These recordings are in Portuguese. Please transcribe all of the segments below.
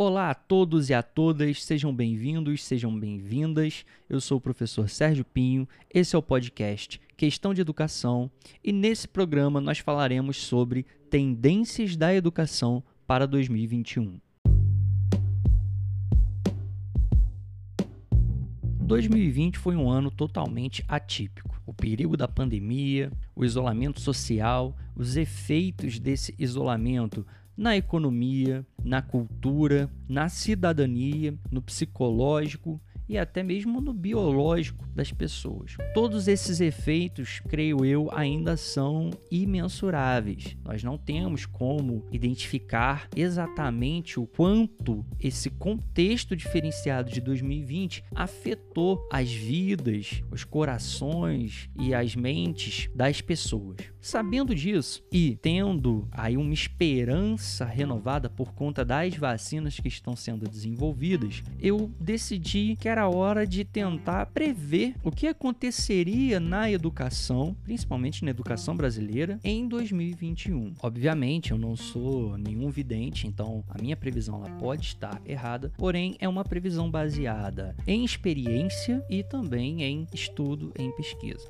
Olá a todos e a todas, sejam bem-vindos, sejam bem-vindas. Eu sou o professor Sérgio Pinho, esse é o podcast Questão de Educação e nesse programa nós falaremos sobre tendências da educação para 2021. 2020 foi um ano totalmente atípico. O perigo da pandemia, o isolamento social, os efeitos desse isolamento na economia, na cultura, na cidadania, no psicológico e até mesmo no biológico das pessoas. Todos esses efeitos, creio eu, ainda são imensuráveis. Nós não temos como identificar exatamente o quanto esse contexto diferenciado de 2020 afetou as vidas, os corações e as mentes das pessoas. Sabendo disso e tendo aí uma esperança renovada por conta das vacinas que estão sendo desenvolvidas, eu decidi que era hora de tentar prever o que aconteceria na educação, principalmente na educação brasileira, em 2021. Obviamente, eu não sou nenhum vidente, então a minha previsão ela pode estar errada, porém é uma previsão baseada em experiência e também em estudo, em pesquisa.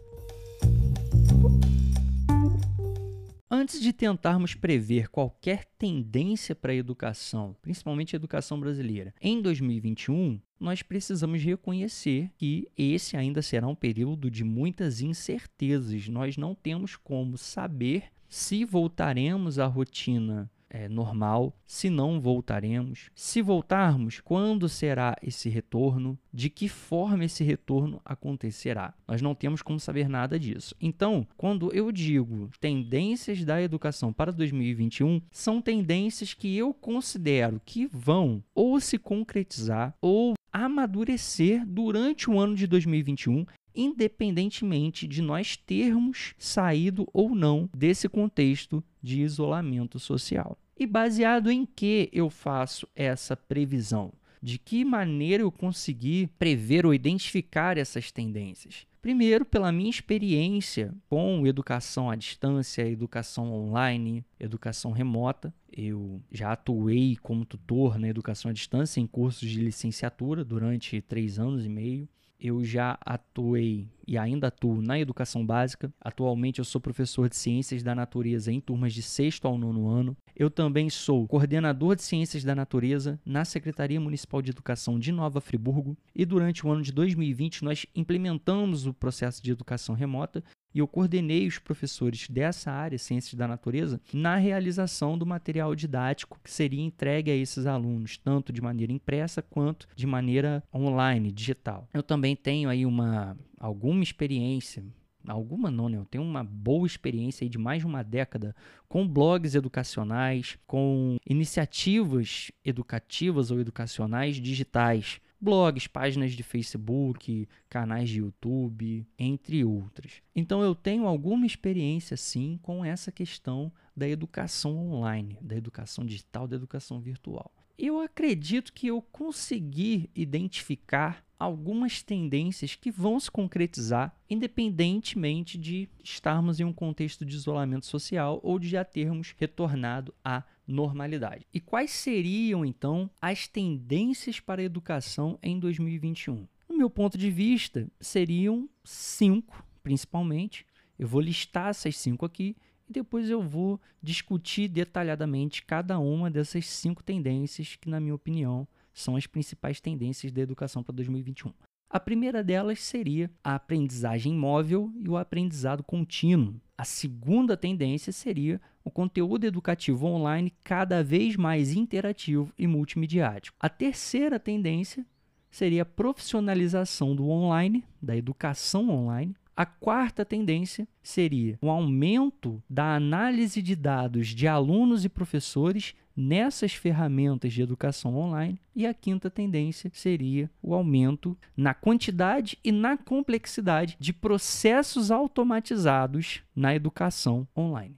Antes de tentarmos prever qualquer tendência para a educação, principalmente a educação brasileira, em 2021, nós precisamos reconhecer que esse ainda será um período de muitas incertezas. Nós não temos como saber se voltaremos à rotina é, normal, se não voltaremos, se voltarmos, quando será esse retorno, de que forma esse retorno acontecerá. Nós não temos como saber nada disso. Então, quando eu digo tendências da educação para 2021, são tendências que eu considero que vão ou se concretizar ou amadurecer durante o ano de 2021 independentemente de nós termos saído ou não desse contexto de isolamento social. E baseado em que eu faço essa previsão? De que maneira eu consegui prever ou identificar essas tendências? Primeiro, pela minha experiência com educação à distância, educação online, educação remota. Eu já atuei como tutor na educação à distância em cursos de licenciatura durante três anos e meio eu já atuei e ainda atuo na educação básica. Atualmente eu sou professor de ciências da natureza em turmas de sexto ao nono ano. Eu também sou coordenador de ciências da natureza na Secretaria Municipal de Educação de Nova Friburgo. E durante o ano de 2020 nós implementamos o processo de educação remota e eu coordenei os professores dessa área, Ciências da Natureza, na realização do material didático que seria entregue a esses alunos, tanto de maneira impressa quanto de maneira online, digital. Eu também tenho aí uma alguma experiência alguma não, né? Eu tenho uma boa experiência aí de mais de uma década com blogs educacionais, com iniciativas educativas ou educacionais digitais blogs, páginas de Facebook, canais de YouTube, entre outras. Então eu tenho alguma experiência sim com essa questão da educação online, da educação digital, da educação virtual. Eu acredito que eu consegui identificar algumas tendências que vão se concretizar independentemente de estarmos em um contexto de isolamento social ou de já termos retornado à normalidade. E quais seriam então as tendências para a educação em 2021? No meu ponto de vista, seriam cinco, principalmente. Eu vou listar essas cinco aqui e depois eu vou discutir detalhadamente cada uma dessas cinco tendências que, na minha opinião, são as principais tendências da educação para 2021. A primeira delas seria a aprendizagem móvel e o aprendizado contínuo. A segunda tendência seria o conteúdo educativo online cada vez mais interativo e multimediático. A terceira tendência seria a profissionalização do online, da educação online. A quarta tendência seria o aumento da análise de dados de alunos e professores nessas ferramentas de educação online. E a quinta tendência seria o aumento na quantidade e na complexidade de processos automatizados na educação online.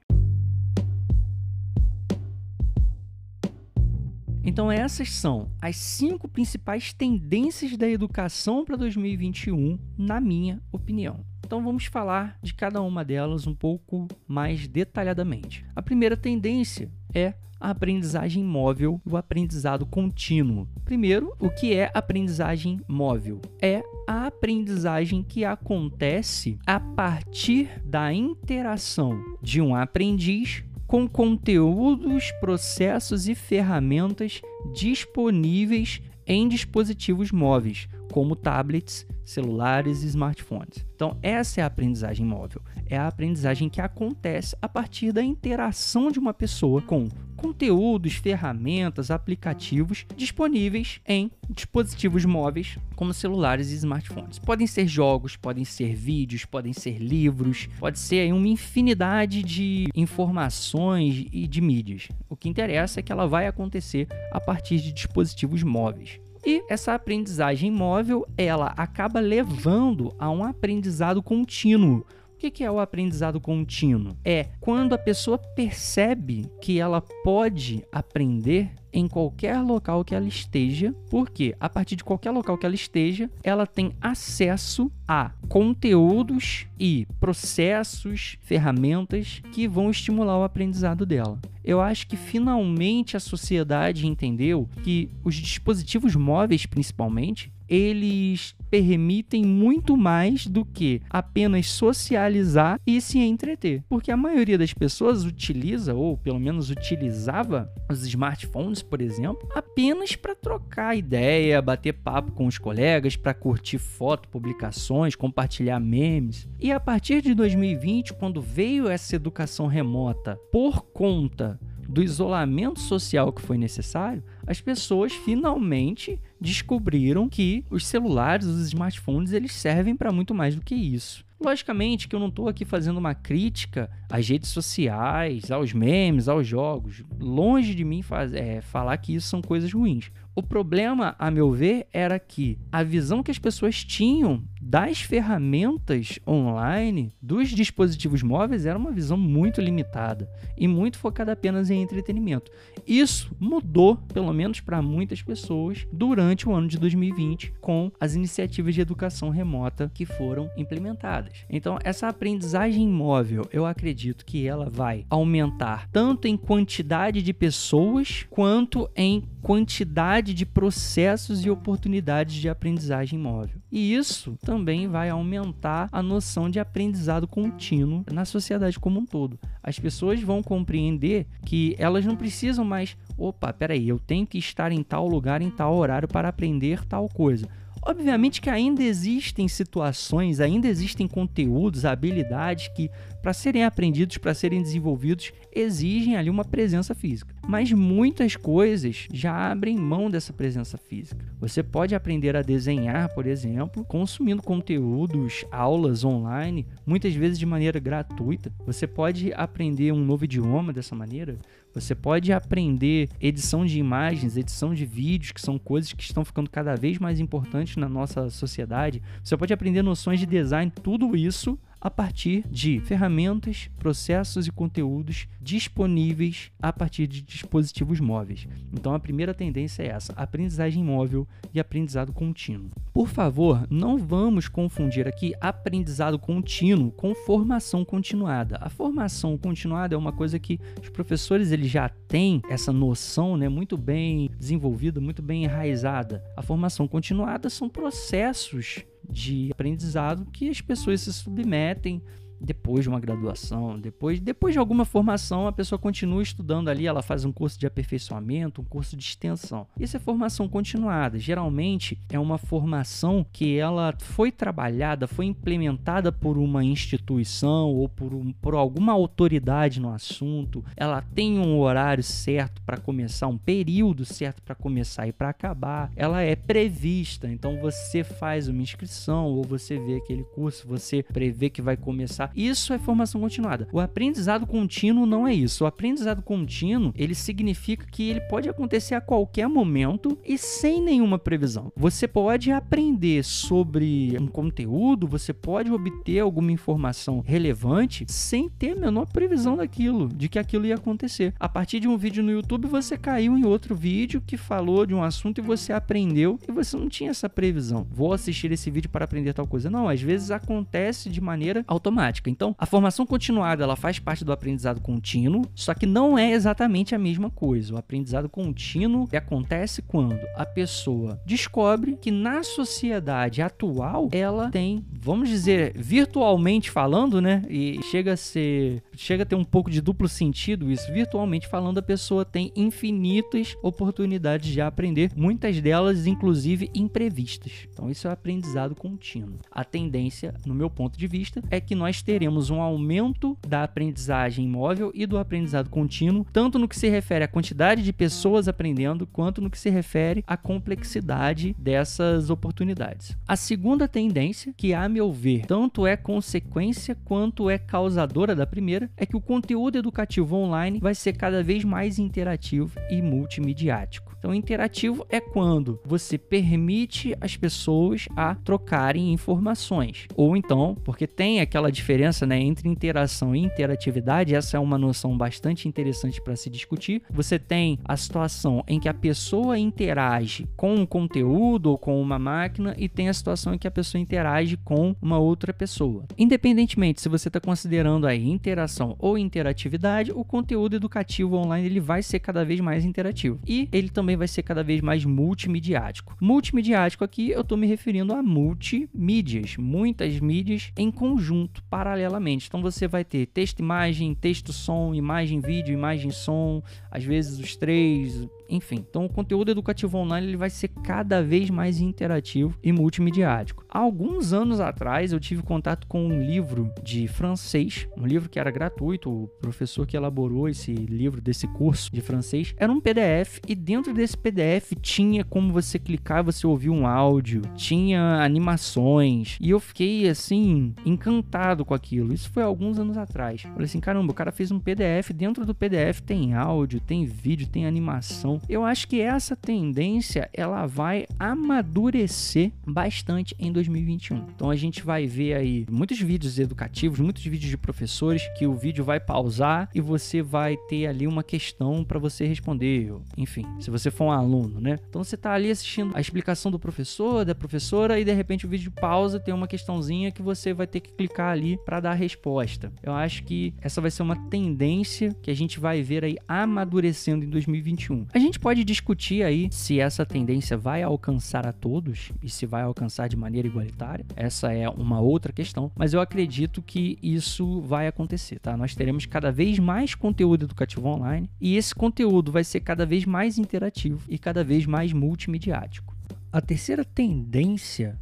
Então, essas são as cinco principais tendências da educação para 2021, na minha opinião. Então vamos falar de cada uma delas um pouco mais detalhadamente. A primeira tendência é a aprendizagem móvel e o aprendizado contínuo. Primeiro, o que é aprendizagem móvel? É a aprendizagem que acontece a partir da interação de um aprendiz com conteúdos, processos e ferramentas disponíveis em dispositivos móveis, como tablets, celulares e smartphones. Então, essa é a aprendizagem móvel. É a aprendizagem que acontece a partir da interação de uma pessoa com conteúdos, ferramentas, aplicativos disponíveis em dispositivos móveis, como celulares e smartphones. Podem ser jogos, podem ser vídeos, podem ser livros, pode ser uma infinidade de informações e de mídias. O que interessa é que ela vai acontecer a partir de dispositivos móveis. E essa aprendizagem móvel, ela acaba levando a um aprendizado contínuo. O que é o aprendizado contínuo? É quando a pessoa percebe que ela pode aprender em qualquer local que ela esteja, porque a partir de qualquer local que ela esteja, ela tem acesso a conteúdos e processos, ferramentas que vão estimular o aprendizado dela. Eu acho que finalmente a sociedade entendeu que os dispositivos móveis, principalmente, eles permitem muito mais do que apenas socializar e se entreter. Porque a maioria das pessoas utiliza, ou pelo menos utilizava, os smartphones, por exemplo, apenas para trocar ideia, bater papo com os colegas, para curtir foto, publicações, compartilhar memes. E a partir de 2020, quando veio essa educação remota por conta do isolamento social que foi necessário, as pessoas finalmente descobriram que os celulares, os smartphones, eles servem para muito mais do que isso. Logicamente que eu não estou aqui fazendo uma crítica às redes sociais, aos memes, aos jogos. Longe de mim faz, é, falar que isso são coisas ruins. O problema, a meu ver, era que a visão que as pessoas tinham das ferramentas online, dos dispositivos móveis, era uma visão muito limitada e muito focada apenas em entretenimento. Isso mudou, pelo menos para muitas pessoas, durante o ano de 2020, com as iniciativas de educação remota que foram implementadas. Então, essa aprendizagem móvel, eu acredito que ela vai aumentar tanto em quantidade de pessoas quanto em quantidade de processos e oportunidades de aprendizagem móvel. E isso também vai aumentar a noção de aprendizado contínuo na sociedade como um todo. As pessoas vão compreender que elas não precisam mais, opa, peraí, eu tenho que estar em tal lugar, em tal horário para aprender tal coisa. Obviamente que ainda existem situações, ainda existem conteúdos, habilidades que para serem aprendidos, para serem desenvolvidos, exigem ali uma presença física. Mas muitas coisas já abrem mão dessa presença física. Você pode aprender a desenhar, por exemplo, consumindo conteúdos, aulas online, muitas vezes de maneira gratuita. Você pode aprender um novo idioma dessa maneira. Você pode aprender edição de imagens, edição de vídeos, que são coisas que estão ficando cada vez mais importantes na nossa sociedade. Você pode aprender noções de design, tudo isso a partir de ferramentas, processos e conteúdos disponíveis a partir de dispositivos móveis. Então a primeira tendência é essa: aprendizagem móvel e aprendizado contínuo. Por favor, não vamos confundir aqui aprendizado contínuo com formação continuada. A formação continuada é uma coisa que os professores eles já têm essa noção, né, muito bem desenvolvida, muito bem enraizada. A formação continuada são processos de aprendizado que as pessoas se submetem depois de uma graduação, depois, depois de alguma formação, a pessoa continua estudando ali, ela faz um curso de aperfeiçoamento, um curso de extensão. Isso é formação continuada. Geralmente é uma formação que ela foi trabalhada, foi implementada por uma instituição ou por, um, por alguma autoridade no assunto. Ela tem um horário certo para começar, um período certo para começar e para acabar. Ela é prevista, então você faz uma inscrição ou você vê aquele curso, você prevê que vai começar isso é formação continuada. O aprendizado contínuo não é isso. O aprendizado contínuo, ele significa que ele pode acontecer a qualquer momento e sem nenhuma previsão. Você pode aprender sobre um conteúdo, você pode obter alguma informação relevante sem ter a menor previsão daquilo, de que aquilo ia acontecer. A partir de um vídeo no YouTube, você caiu em outro vídeo que falou de um assunto e você aprendeu e você não tinha essa previsão. Vou assistir esse vídeo para aprender tal coisa. Não, às vezes acontece de maneira automática. Prática. Então, a formação continuada ela faz parte do aprendizado contínuo, só que não é exatamente a mesma coisa. O aprendizado contínuo acontece quando a pessoa descobre que na sociedade atual ela tem, vamos dizer, virtualmente falando, né? E chega a ser, chega a ter um pouco de duplo sentido isso. Virtualmente falando, a pessoa tem infinitas oportunidades de aprender, muitas delas inclusive imprevistas. Então isso é aprendizado contínuo. A tendência, no meu ponto de vista, é que nós teremos um aumento da aprendizagem móvel e do aprendizado contínuo, tanto no que se refere à quantidade de pessoas aprendendo, quanto no que se refere à complexidade dessas oportunidades. A segunda tendência, que a meu ver, tanto é consequência quanto é causadora da primeira, é que o conteúdo educativo online vai ser cada vez mais interativo e multimediático. Então, interativo é quando você permite as pessoas a trocarem informações. Ou então, porque tem aquela diferença né, entre interação e interatividade, essa é uma noção bastante interessante para se discutir. Você tem a situação em que a pessoa interage com um conteúdo ou com uma máquina, e tem a situação em que a pessoa interage com uma outra pessoa. Independentemente se você está considerando aí interação ou interatividade, o conteúdo educativo online ele vai ser cada vez mais interativo. E ele também vai ser cada vez mais multimediático. Multimediático aqui eu estou me referindo a multimídias, muitas mídias em conjunto, paralelamente. Então você vai ter texto, imagem, texto, som, imagem, vídeo, imagem, som, às vezes os três, enfim. Então o conteúdo educativo online ele vai ser cada vez mais interativo e multimediático. Há alguns anos atrás eu tive contato com um livro de francês, um livro que era gratuito, o professor que elaborou esse livro desse curso de francês era um PDF e dentro desse PDF tinha como você clicar, você ouvir um áudio, tinha animações e eu fiquei assim encantado com aquilo. Isso foi alguns anos atrás. Falei assim, caramba, o cara fez um PDF, dentro do PDF tem áudio, tem vídeo, tem animação eu acho que essa tendência ela vai amadurecer bastante em 2021. Então a gente vai ver aí muitos vídeos educativos, muitos vídeos de professores que o vídeo vai pausar e você vai ter ali uma questão para você responder. Enfim, se você for um aluno, né? Então você está ali assistindo a explicação do professor, da professora e de repente o vídeo pausa, tem uma questãozinha que você vai ter que clicar ali para dar a resposta. Eu acho que essa vai ser uma tendência que a gente vai ver aí amadurecendo em 2021. A gente gente pode discutir aí se essa tendência vai alcançar a todos e se vai alcançar de maneira igualitária. Essa é uma outra questão, mas eu acredito que isso vai acontecer, tá? Nós teremos cada vez mais conteúdo educativo online e esse conteúdo vai ser cada vez mais interativo e cada vez mais multimediático. A terceira tendência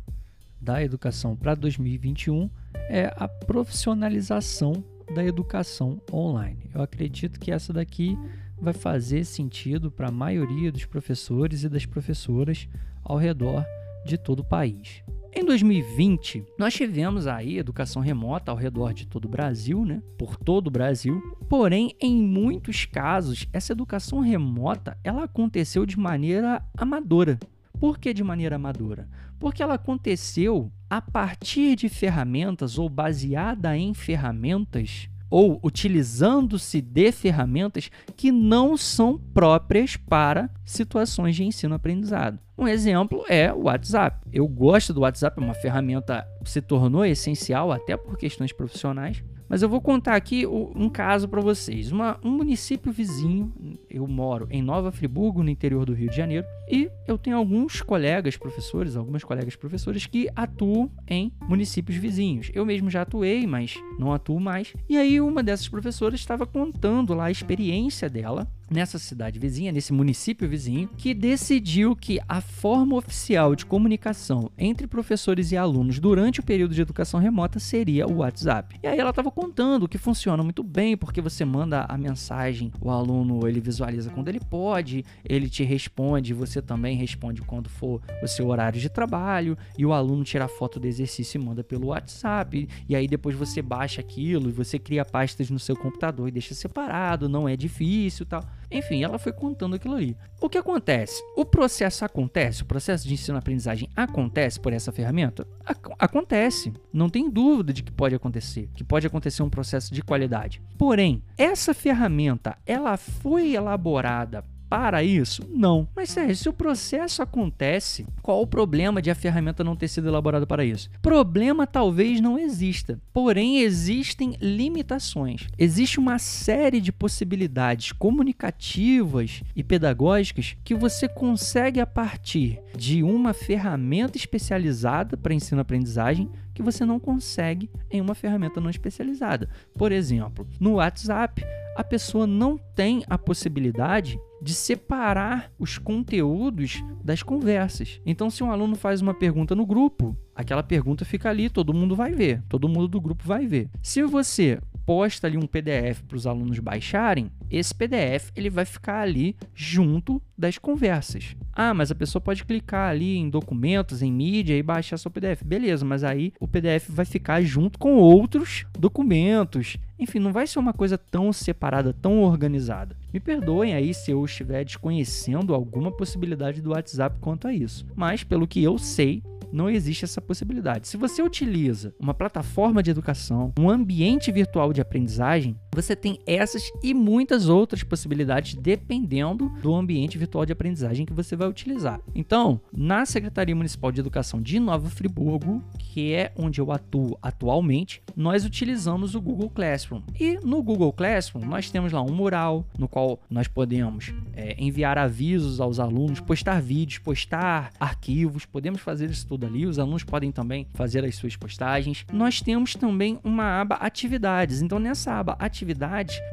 da educação para 2021 é a profissionalização da educação online. Eu acredito que essa daqui vai fazer sentido para a maioria dos professores e das professoras ao redor de todo o país. Em 2020, nós tivemos aí educação remota ao redor de todo o Brasil, né? Por todo o Brasil. Porém, em muitos casos, essa educação remota, ela aconteceu de maneira amadora. Por que de maneira amadora? Porque ela aconteceu a partir de ferramentas ou baseada em ferramentas ou utilizando-se de ferramentas que não são próprias para situações de ensino-aprendizado. Um exemplo é o WhatsApp. Eu gosto do WhatsApp, é uma ferramenta que se tornou essencial até por questões profissionais, mas eu vou contar aqui um caso para vocês. Uma, um município vizinho, eu moro em Nova Friburgo, no interior do Rio de Janeiro, e eu tenho alguns colegas professores, algumas colegas professores que atuam em municípios vizinhos. Eu mesmo já atuei, mas não atuo mais. E aí uma dessas professoras estava contando lá a experiência dela nessa cidade vizinha, nesse município vizinho, que decidiu que a forma oficial de comunicação entre professores e alunos durante o período de educação remota seria o WhatsApp. E aí ela estava contando que funciona muito bem, porque você manda a mensagem, o aluno ele visualiza quando ele pode, ele te responde, você também responde quando for o seu horário de trabalho, e o aluno tira a foto do exercício e manda pelo WhatsApp, e aí depois você baixa aquilo e você cria pastas no seu computador e deixa separado, não é difícil, tal. Enfim, ela foi contando aquilo ali. O que acontece? O processo acontece, o processo de ensino-aprendizagem acontece por essa ferramenta? Ac acontece. Não tem dúvida de que pode acontecer, que pode acontecer um processo de qualidade. Porém, essa ferramenta, ela foi elaborada para isso? Não. Mas Sérgio, se o processo acontece, qual o problema de a ferramenta não ter sido elaborada para isso? Problema talvez não exista, porém existem limitações. Existe uma série de possibilidades comunicativas e pedagógicas que você consegue a partir de uma ferramenta especializada para ensino-aprendizagem que você não consegue em uma ferramenta não especializada. Por exemplo, no WhatsApp, a pessoa não tem a possibilidade de separar os conteúdos das conversas. Então, se um aluno faz uma pergunta no grupo, aquela pergunta fica ali, todo mundo vai ver, todo mundo do grupo vai ver. Se você posta ali um PDF para os alunos baixarem, esse PDF ele vai ficar ali junto das conversas. Ah, mas a pessoa pode clicar ali em documentos, em mídia e baixar seu PDF. Beleza, mas aí o PDF vai ficar junto com outros documentos. Enfim, não vai ser uma coisa tão separada, tão organizada. Me perdoem aí se eu estiver desconhecendo alguma possibilidade do WhatsApp quanto a isso. Mas pelo que eu sei, não existe essa possibilidade. Se você utiliza uma plataforma de educação, um ambiente virtual de aprendizagem, você tem essas e muitas outras possibilidades dependendo do ambiente virtual de aprendizagem que você vai utilizar. Então, na Secretaria Municipal de Educação de Nova Friburgo, que é onde eu atuo atualmente, nós utilizamos o Google Classroom. E no Google Classroom, nós temos lá um mural no qual nós podemos é, enviar avisos aos alunos, postar vídeos, postar arquivos, podemos fazer isso tudo ali. Os alunos podem também fazer as suas postagens. Nós temos também uma aba atividades. Então, nessa aba atividades,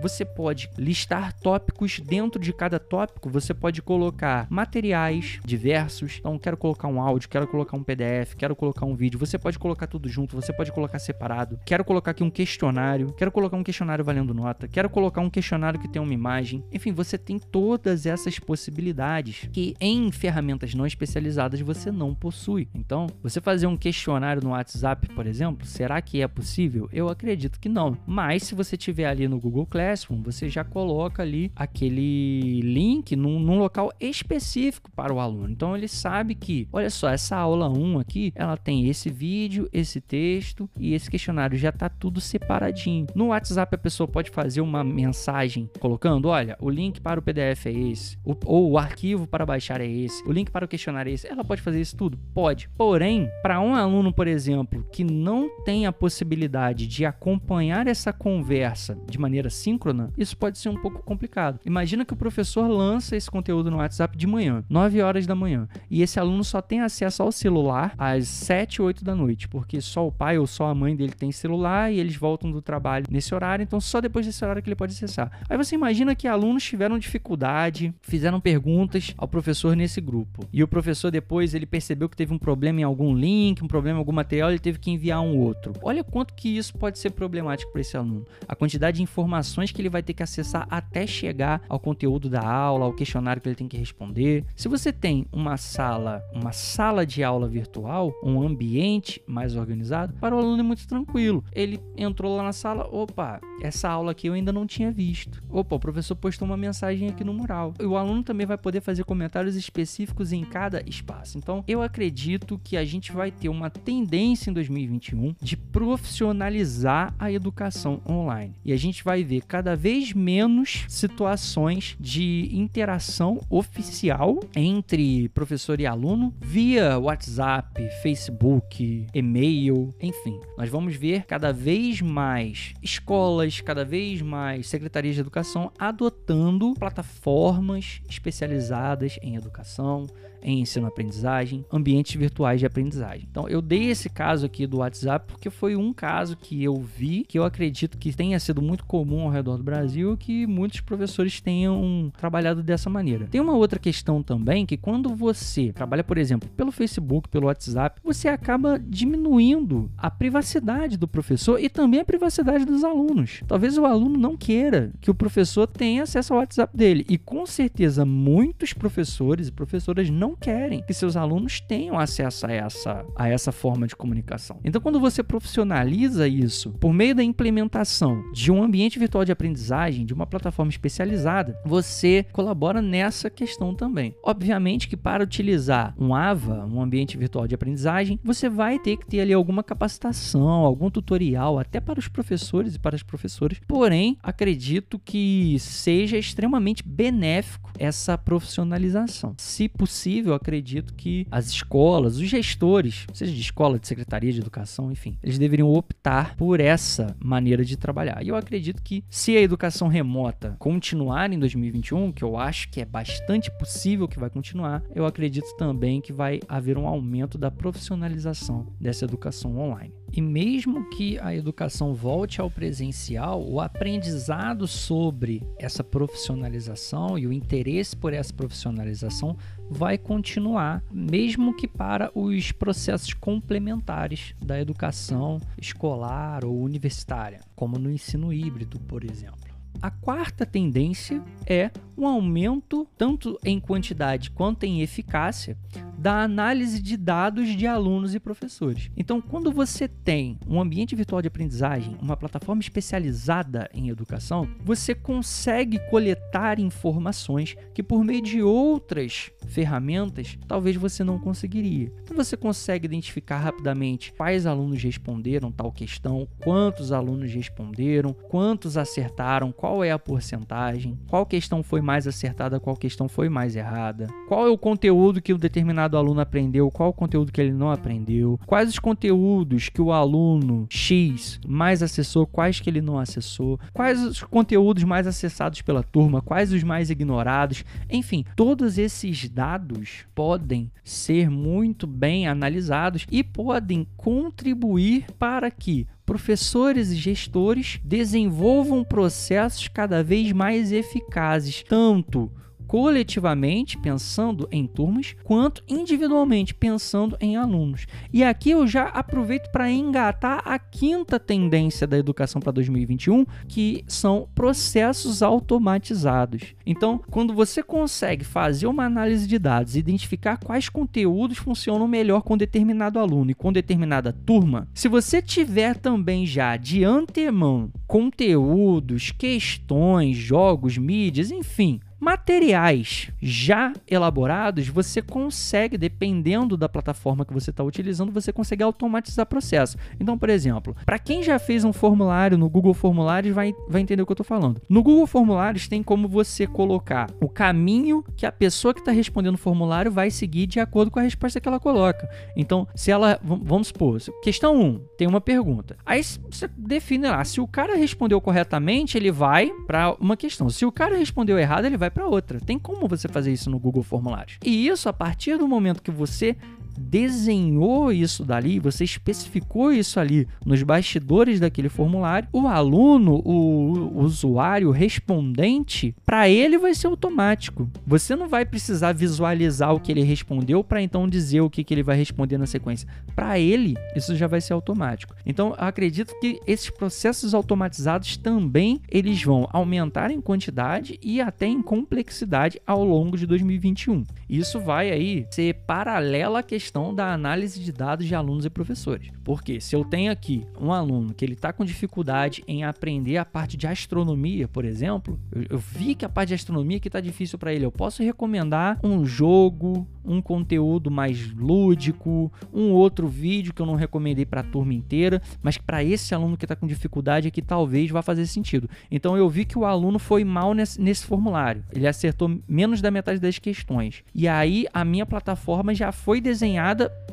você pode listar tópicos dentro de cada tópico. Você pode colocar materiais diversos. Então, quero colocar um áudio, quero colocar um PDF, quero colocar um vídeo. Você pode colocar tudo junto, você pode colocar separado. Quero colocar aqui um questionário, quero colocar um questionário valendo nota, quero colocar um questionário que tem uma imagem. Enfim, você tem todas essas possibilidades que em ferramentas não especializadas você não possui. Então, então, você fazer um questionário no WhatsApp, por exemplo, será que é possível? Eu acredito que não. Mas se você tiver ali no Google Classroom, você já coloca ali aquele link num, num local específico para o aluno. Então ele sabe que, olha só, essa aula 1 aqui, ela tem esse vídeo, esse texto e esse questionário já está tudo separadinho. No WhatsApp a pessoa pode fazer uma mensagem colocando, olha, o link para o PDF é esse, o, ou o arquivo para baixar é esse, o link para o questionário é esse. Ela pode fazer isso tudo? Pode. Porém, para um aluno, por exemplo, que não tem a possibilidade de acompanhar essa conversa de maneira síncrona, isso pode ser um pouco complicado. Imagina que o professor lança esse conteúdo no WhatsApp de manhã, 9 horas da manhã, e esse aluno só tem acesso ao celular às 7, 8 da noite, porque só o pai ou só a mãe dele tem celular e eles voltam do trabalho nesse horário, então só depois desse horário que ele pode acessar. Aí você imagina que alunos tiveram dificuldade, fizeram perguntas ao professor nesse grupo, e o professor depois ele percebeu que teve um problema em algum link, um problema em algum material, ele teve que enviar um outro. Olha quanto que isso pode ser problemático para esse aluno. A quantidade de informações que ele vai ter que acessar até chegar ao conteúdo da aula, ao questionário que ele tem que responder. Se você tem uma sala, uma sala de aula virtual, um ambiente mais organizado, para o aluno é muito tranquilo. Ele entrou lá na sala, opa, essa aula aqui eu ainda não tinha visto. Opa, o professor postou uma mensagem aqui no mural. E o aluno também vai poder fazer comentários específicos em cada espaço. Então, eu acredito que a gente vai ter uma tendência em 2021 de profissionalizar a educação online. E a gente vai ver cada vez menos situações de interação oficial entre professor e aluno via WhatsApp, Facebook, e-mail, enfim. Nós vamos ver cada vez mais escolas, cada vez mais secretarias de educação adotando plataformas especializadas em educação, em ensino-aprendizagem, ambientes virtuais de aprendizagem. Então, eu dei esse caso aqui do WhatsApp porque foi um caso que eu vi, que eu acredito que tenha sido muito comum ao redor do Brasil, que muitos professores tenham trabalhado dessa maneira. Tem uma outra questão também, que quando você trabalha, por exemplo, pelo Facebook, pelo WhatsApp, você acaba diminuindo a privacidade do professor e também a privacidade dos alunos. Talvez o aluno não queira que o professor tenha acesso ao WhatsApp dele. E com certeza muitos professores e professoras não não querem que seus alunos tenham acesso a essa, a essa forma de comunicação. Então, quando você profissionaliza isso por meio da implementação de um ambiente virtual de aprendizagem, de uma plataforma especializada, você colabora nessa questão também. Obviamente que para utilizar um AVA, um ambiente virtual de aprendizagem, você vai ter que ter ali alguma capacitação, algum tutorial, até para os professores e para as professoras. Porém, acredito que seja extremamente benéfico essa profissionalização. Se possível, acredito que as escolas, os gestores, seja de escola, de secretaria de educação, enfim, eles deveriam optar por essa maneira de trabalhar. E eu acredito que se a educação remota continuar em 2021, que eu acho que é bastante possível que vai continuar, eu acredito também que vai haver um aumento da profissionalização dessa educação online. E mesmo que a educação volte ao presencial, o aprendizado sobre essa profissionalização e o interesse por essa profissionalização vai continuar, mesmo que para os processos complementares da educação escolar ou universitária, como no ensino híbrido, por exemplo. A quarta tendência é um aumento, tanto em quantidade quanto em eficácia, da análise de dados de alunos e professores. Então, quando você tem um ambiente virtual de aprendizagem, uma plataforma especializada em educação, você consegue coletar informações que, por meio de outras ferramentas, talvez você não conseguiria. Então, você consegue identificar rapidamente quais alunos responderam tal questão, quantos alunos responderam, quantos acertaram, qual é a porcentagem, qual questão foi mais acertada, qual questão foi mais errada, qual é o conteúdo que o determinado aluno aprendeu, qual o conteúdo que ele não aprendeu, quais os conteúdos que o aluno X mais acessou, quais que ele não acessou, quais os conteúdos mais acessados pela turma, quais os mais ignorados, enfim, todos esses dados podem ser muito bem analisados e podem contribuir para que professores e gestores desenvolvam processos cada vez mais eficazes, tanto coletivamente, pensando em turmas, quanto individualmente, pensando em alunos. E aqui eu já aproveito para engatar a quinta tendência da educação para 2021, que são processos automatizados. Então, quando você consegue fazer uma análise de dados, identificar quais conteúdos funcionam melhor com determinado aluno e com determinada turma, se você tiver também já de antemão conteúdos, questões, jogos, mídias, enfim, materiais já elaborados, você consegue, dependendo da plataforma que você está utilizando, você consegue automatizar processo. Então, por exemplo, para quem já fez um formulário no Google Formulários, vai, vai entender o que eu estou falando. No Google Formulários tem como você colocar o caminho que a pessoa que está respondendo o formulário vai seguir de acordo com a resposta que ela coloca. Então, se ela, vamos supor, questão 1, tem uma pergunta. Aí você define lá, se o cara respondeu corretamente, ele vai para uma questão. Se o cara respondeu errado, ele vai para outra. Tem como você fazer isso no Google Formulários. E isso a partir do momento que você desenhou isso dali, você especificou isso ali nos bastidores daquele formulário, o aluno, o, usuário, o respondente, para ele vai ser automático. Você não vai precisar visualizar o que ele respondeu para então dizer o que, que ele vai responder na sequência. Para ele, isso já vai ser automático. Então, acredito que esses processos automatizados também eles vão aumentar em quantidade e até em complexidade ao longo de 2021. Isso vai aí ser paralela à questão questão da análise de dados de alunos e professores. Porque se eu tenho aqui um aluno que ele está com dificuldade em aprender a parte de astronomia, por exemplo, eu, eu vi que a parte de astronomia que está difícil para ele, eu posso recomendar um jogo, um conteúdo mais lúdico, um outro vídeo que eu não recomendei para a turma inteira, mas para esse aluno que está com dificuldade aqui talvez vá fazer sentido. Então eu vi que o aluno foi mal nesse, nesse formulário, ele acertou menos da metade das questões. E aí a minha plataforma já foi desenhada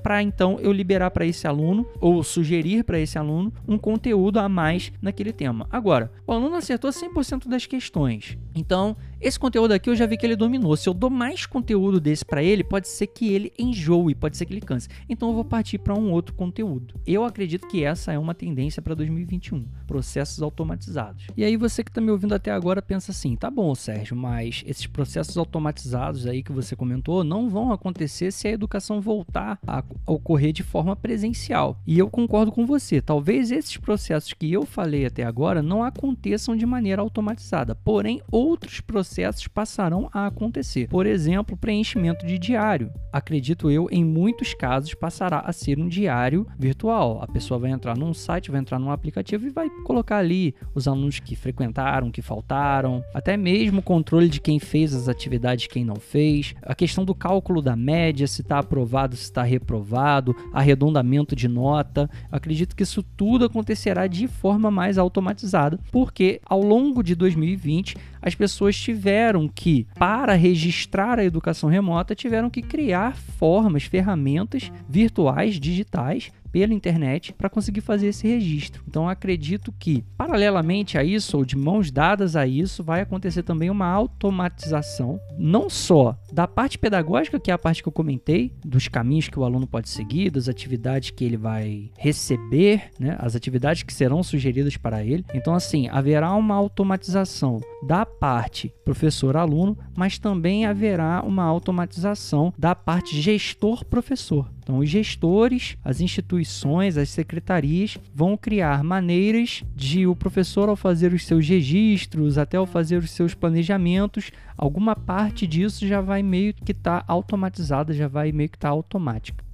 para então eu liberar para esse aluno ou sugerir para esse aluno um conteúdo a mais naquele tema. Agora, o aluno acertou 100% das questões. Então, esse conteúdo aqui eu já vi que ele dominou. Se eu dou mais conteúdo desse para ele, pode ser que ele enjoe, pode ser que ele canse. Então eu vou partir para um outro conteúdo. Eu acredito que essa é uma tendência para 2021, processos automatizados. E aí você que está me ouvindo até agora pensa assim: "Tá bom, Sérgio, mas esses processos automatizados aí que você comentou não vão acontecer se a educação voltar a ocorrer de forma presencial". E eu concordo com você. Talvez esses processos que eu falei até agora não aconteçam de maneira automatizada, porém outros processos processos passarão a acontecer. Por exemplo, preenchimento de diário. Acredito eu, em muitos casos, passará a ser um diário virtual. A pessoa vai entrar num site, vai entrar num aplicativo e vai colocar ali os alunos que frequentaram, que faltaram, até mesmo o controle de quem fez as atividades, quem não fez, a questão do cálculo da média, se está aprovado, se está reprovado, arredondamento de nota. Acredito que isso tudo acontecerá de forma mais automatizada, porque ao longo de 2020 as pessoas tiveram que, para registrar a educação remota, tiveram que criar formas, ferramentas virtuais, digitais, pela internet para conseguir fazer esse registro. Então acredito que, paralelamente a isso, ou de mãos dadas a isso, vai acontecer também uma automatização, não só da parte pedagógica, que é a parte que eu comentei, dos caminhos que o aluno pode seguir, das atividades que ele vai receber, né, as atividades que serão sugeridas para ele. Então, assim, haverá uma automatização da parte professor-aluno, mas também haverá uma automatização da parte gestor-professor. Então, os gestores, as instituições, as secretarias vão criar maneiras de o professor, ao fazer os seus registros, até ao fazer os seus planejamentos, alguma parte disso já vai meio que estar tá automatizada, já vai meio que estar tá automática.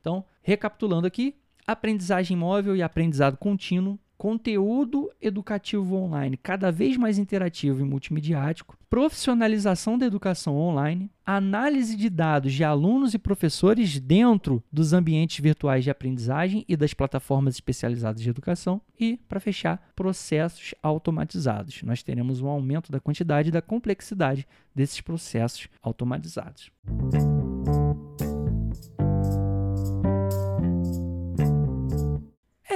Então, recapitulando aqui, aprendizagem móvel e aprendizado contínuo conteúdo educativo online cada vez mais interativo e multimediático, profissionalização da educação online, análise de dados de alunos e professores dentro dos ambientes virtuais de aprendizagem e das plataformas especializadas de educação e, para fechar, processos automatizados. Nós teremos um aumento da quantidade e da complexidade desses processos automatizados.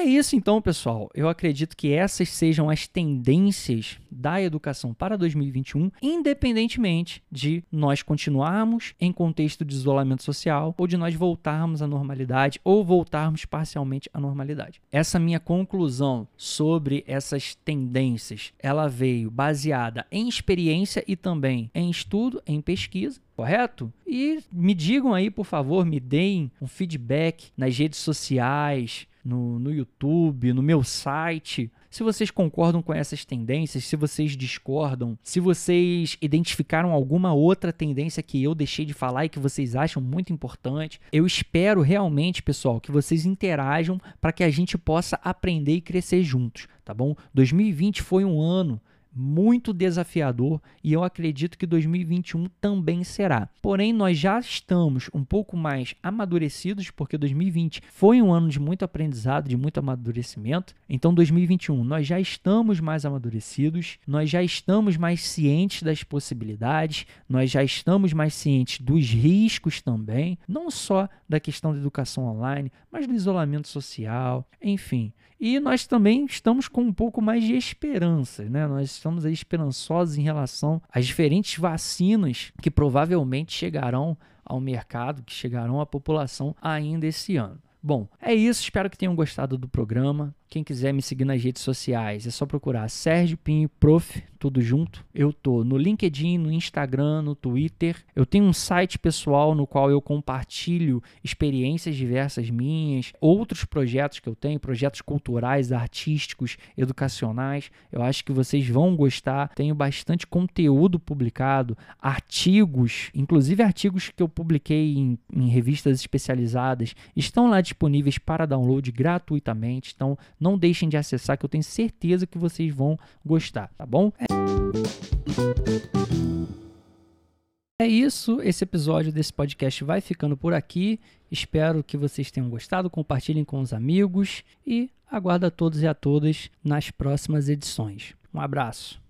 Isso então, pessoal. Eu acredito que essas sejam as tendências da educação para 2021, independentemente de nós continuarmos em contexto de isolamento social ou de nós voltarmos à normalidade ou voltarmos parcialmente à normalidade. Essa minha conclusão sobre essas tendências, ela veio baseada em experiência e também em estudo, em pesquisa correto? E me digam aí, por favor, me deem um feedback nas redes sociais, no, no YouTube, no meu site. Se vocês concordam com essas tendências, se vocês discordam, se vocês identificaram alguma outra tendência que eu deixei de falar e que vocês acham muito importante, eu espero realmente, pessoal, que vocês interajam para que a gente possa aprender e crescer juntos, tá bom? 2020 foi um ano muito desafiador e eu acredito que 2021 também será. Porém, nós já estamos um pouco mais amadurecidos, porque 2020 foi um ano de muito aprendizado, de muito amadurecimento. Então, 2021 nós já estamos mais amadurecidos, nós já estamos mais cientes das possibilidades, nós já estamos mais cientes dos riscos também, não só da questão da educação online, mas do isolamento social, enfim. E nós também estamos com um pouco mais de esperança, né? Nós estamos esperançosos em relação às diferentes vacinas que provavelmente chegarão ao mercado, que chegarão à população ainda esse ano. Bom, é isso. Espero que tenham gostado do programa. Quem quiser me seguir nas redes sociais, é só procurar Sérgio Pinho Prof, tudo junto. Eu tô no LinkedIn, no Instagram, no Twitter. Eu tenho um site pessoal no qual eu compartilho experiências diversas minhas, outros projetos que eu tenho, projetos culturais, artísticos, educacionais. Eu acho que vocês vão gostar. Tenho bastante conteúdo publicado, artigos, inclusive artigos que eu publiquei em, em revistas especializadas, estão lá disponíveis para download gratuitamente. Então, não deixem de acessar que eu tenho certeza que vocês vão gostar, tá bom? É isso, esse episódio desse podcast vai ficando por aqui. Espero que vocês tenham gostado, compartilhem com os amigos e aguardo a todos e a todas nas próximas edições. Um abraço.